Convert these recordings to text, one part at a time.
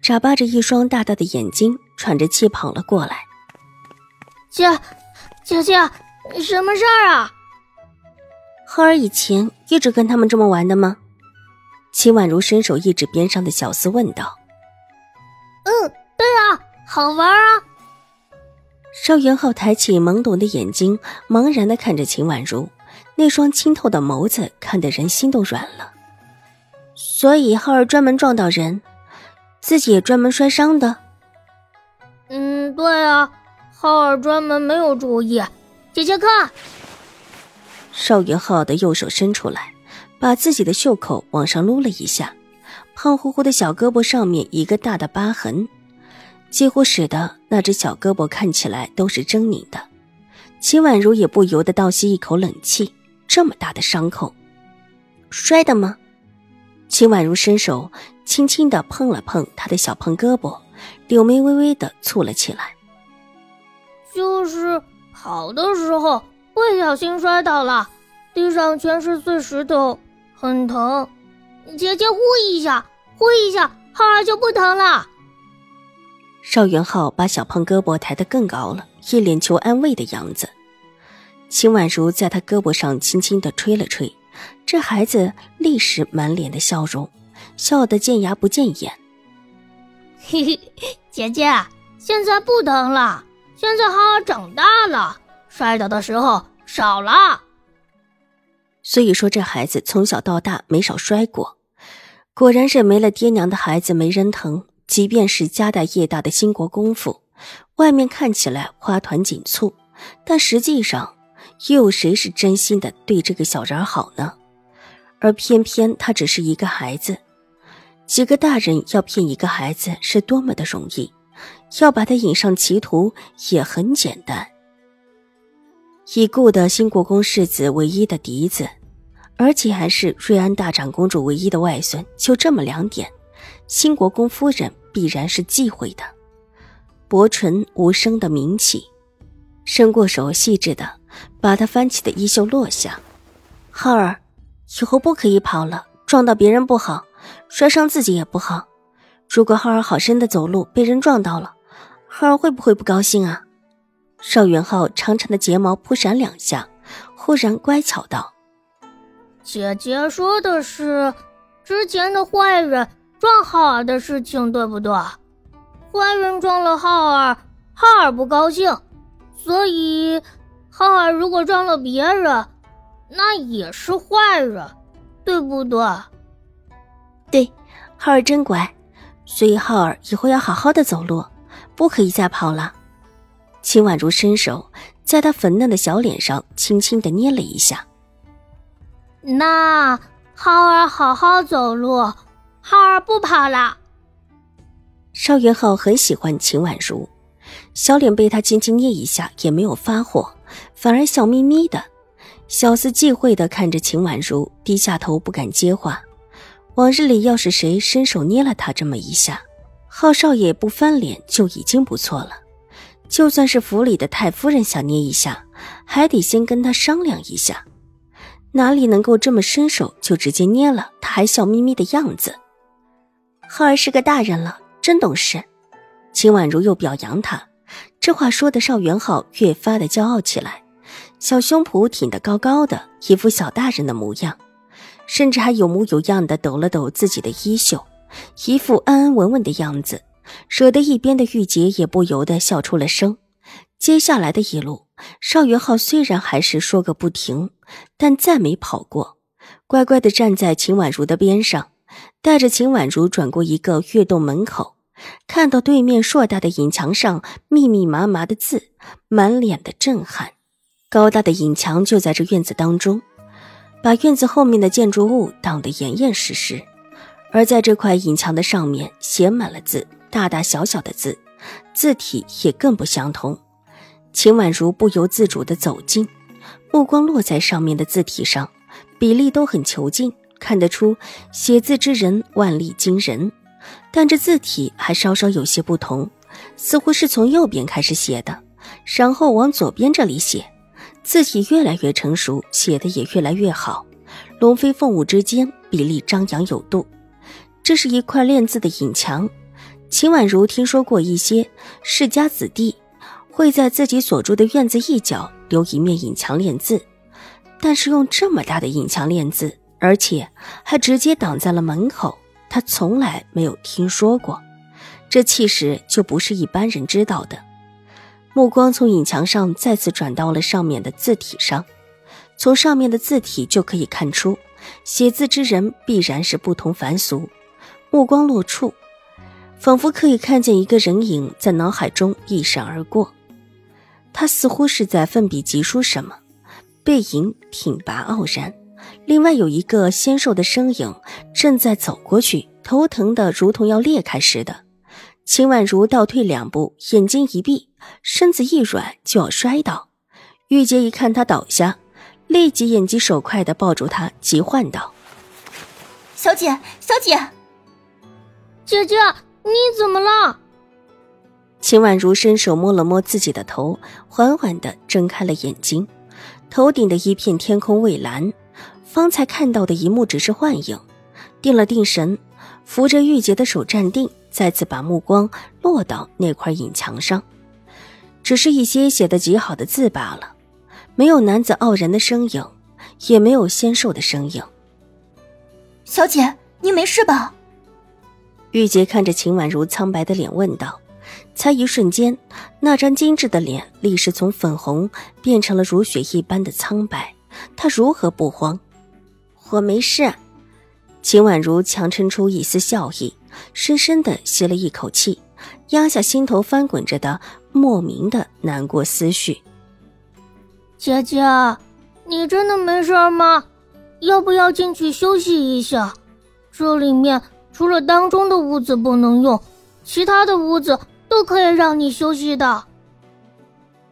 眨巴着一双大大的眼睛，喘着气跑了过来。姐，姐姐，什么事儿啊？浩儿以前一直跟他们这么玩的吗？秦婉如伸手一指边上的小厮问道。嗯，对啊，好玩啊。邵元浩抬起懵懂的眼睛，茫然的看着秦婉如，那双清透的眸子看得人心都软了。所以浩儿专门撞到人。自己也专门摔伤的。嗯，对啊，浩儿专门没有注意。姐姐看，邵元浩的右手伸出来，把自己的袖口往上撸了一下，胖乎乎的小胳膊上面一个大的疤痕，几乎使得那只小胳膊看起来都是狰狞的。秦婉如也不由得倒吸一口冷气，这么大的伤口，摔的吗？秦婉如伸手。轻轻的碰了碰他的小胖胳膊，柳眉微微的蹙了起来。就是跑的时候不小心摔倒了，地上全是碎石头，很疼。姐姐呼一下，呼一下，浩儿就不疼了。邵元浩把小胖胳膊抬得更高了，一脸求安慰的样子。秦婉如在他胳膊上轻轻的吹了吹，这孩子立时满脸的笑容。笑得见牙不见眼。嘿嘿，姐姐，现在不疼了。现在浩儿长大了，摔倒的时候少了。所以说，这孩子从小到大没少摔过。果然是没了爹娘的孩子没人疼。即便是家大业大的兴国公府，外面看起来花团锦簇，但实际上又有谁是真心的对这个小人好呢？而偏偏他只是一个孩子。几个大人要骗一个孩子是多么的容易，要把他引上歧途也很简单。已故的新国公世子唯一的嫡子，而且还是瑞安大长公主唯一的外孙，就这么两点，新国公夫人必然是忌讳的。薄唇无声的抿起，伸过手细致的把他翻起的衣袖落下。浩儿，以后不可以跑了，撞到别人不好。摔伤自己也不好。如果浩儿好生的走路被人撞到了，浩儿会不会不高兴啊？邵元浩长长的睫毛扑闪两下，忽然乖巧道：“姐姐说的是之前的坏人撞浩儿的事情，对不对？坏人撞了浩儿，浩儿不高兴，所以浩儿如果撞了别人，那也是坏人，对不对？”对，浩儿真乖，所以浩儿以后要好好的走路，不可以再跑了。秦婉如伸手在他粉嫩的小脸上轻轻的捏了一下。那浩儿好好走路，浩儿不跑了。邵元浩很喜欢秦婉如，小脸被他轻轻捏一下，也没有发火，反而笑眯眯的，小厮忌讳的看着秦婉如，低下头不敢接话。往日里，要是谁伸手捏了他这么一下，浩少爷不翻脸就已经不错了。就算是府里的太夫人想捏一下，还得先跟他商量一下。哪里能够这么伸手就直接捏了？他还笑眯眯的样子。浩儿是个大人了，真懂事。秦婉如又表扬他，这话说的邵元浩越发的骄傲起来，小胸脯挺得高高的，一副小大人的模样。甚至还有模有样的抖了抖自己的衣袖，一副安安稳稳的样子，惹得一边的玉洁也不由得笑出了声。接下来的一路，邵元浩虽然还是说个不停，但再没跑过，乖乖的站在秦婉如的边上，带着秦婉如转过一个月洞门口，看到对面硕大的影墙上密密麻麻的字，满脸的震撼。高大的影墙就在这院子当中。把院子后面的建筑物挡得严严实实，而在这块影墙的上面写满了字，大大小小的字，字体也更不相同。秦婉如不由自主地走近，目光落在上面的字体上，比例都很遒劲，看得出写字之人腕力惊人。但这字体还稍稍有些不同，似乎是从右边开始写的，然后往左边这里写，字体越来越成熟，写的也越来越好。龙飞凤舞之间，比例张扬有度。这是一块练字的引墙。秦婉如听说过一些世家子弟会在自己所住的院子一角留一面引墙练字，但是用这么大的引墙练字，而且还直接挡在了门口，他从来没有听说过。这气势就不是一般人知道的。目光从影墙上再次转到了上面的字体上，从上面的字体就可以看出，写字之人必然是不同凡俗。目光落处。仿佛可以看见一个人影在脑海中一闪而过，他似乎是在奋笔疾书什么，背影挺拔傲然。另外有一个纤瘦的身影正在走过去，头疼的如同要裂开似的。秦婉如倒退两步，眼睛一闭，身子一软就要摔倒。玉洁一看她倒下，立即眼疾手快的抱住她，急唤道：“小姐，小姐，姐姐。”你怎么了？秦婉如伸手摸了摸自己的头，缓缓的睁开了眼睛。头顶的一片天空蔚蓝，方才看到的一幕只是幻影。定了定神，扶着玉洁的手站定，再次把目光落到那块影墙上。只是一些写的极好的字罢了，没有男子傲然的身影，也没有纤瘦的身影。小姐，您没事吧？玉洁看着秦婉如苍白的脸，问道：“才一瞬间，那张精致的脸立时从粉红变成了如雪一般的苍白。她如何不慌？”“我没事。”秦婉如强撑出一丝笑意，深深的吸了一口气，压下心头翻滚着的莫名的难过思绪。“姐姐，你真的没事吗？要不要进去休息一下？这里面……”除了当中的屋子不能用，其他的屋子都可以让你休息的。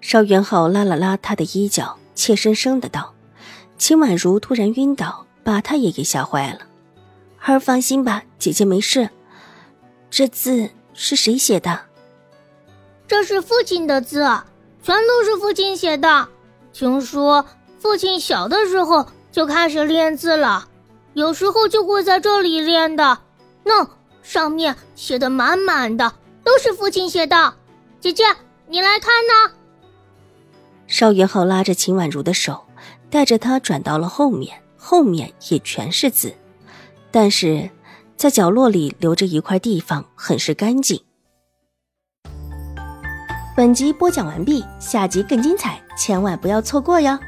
邵元浩拉了拉他的衣角，怯生生的道：“秦婉如突然晕倒，把他也给吓坏了。儿放心吧，姐姐没事。这字是谁写的？这是父亲的字，全都是父亲写的。听说父亲小的时候就开始练字了，有时候就会在这里练的。”那上面写的满满的都是父亲写的，姐姐你来看呢。邵元浩拉着秦婉如的手，带着她转到了后面，后面也全是字，但是在角落里留着一块地方，很是干净。本集播讲完毕，下集更精彩，千万不要错过哟。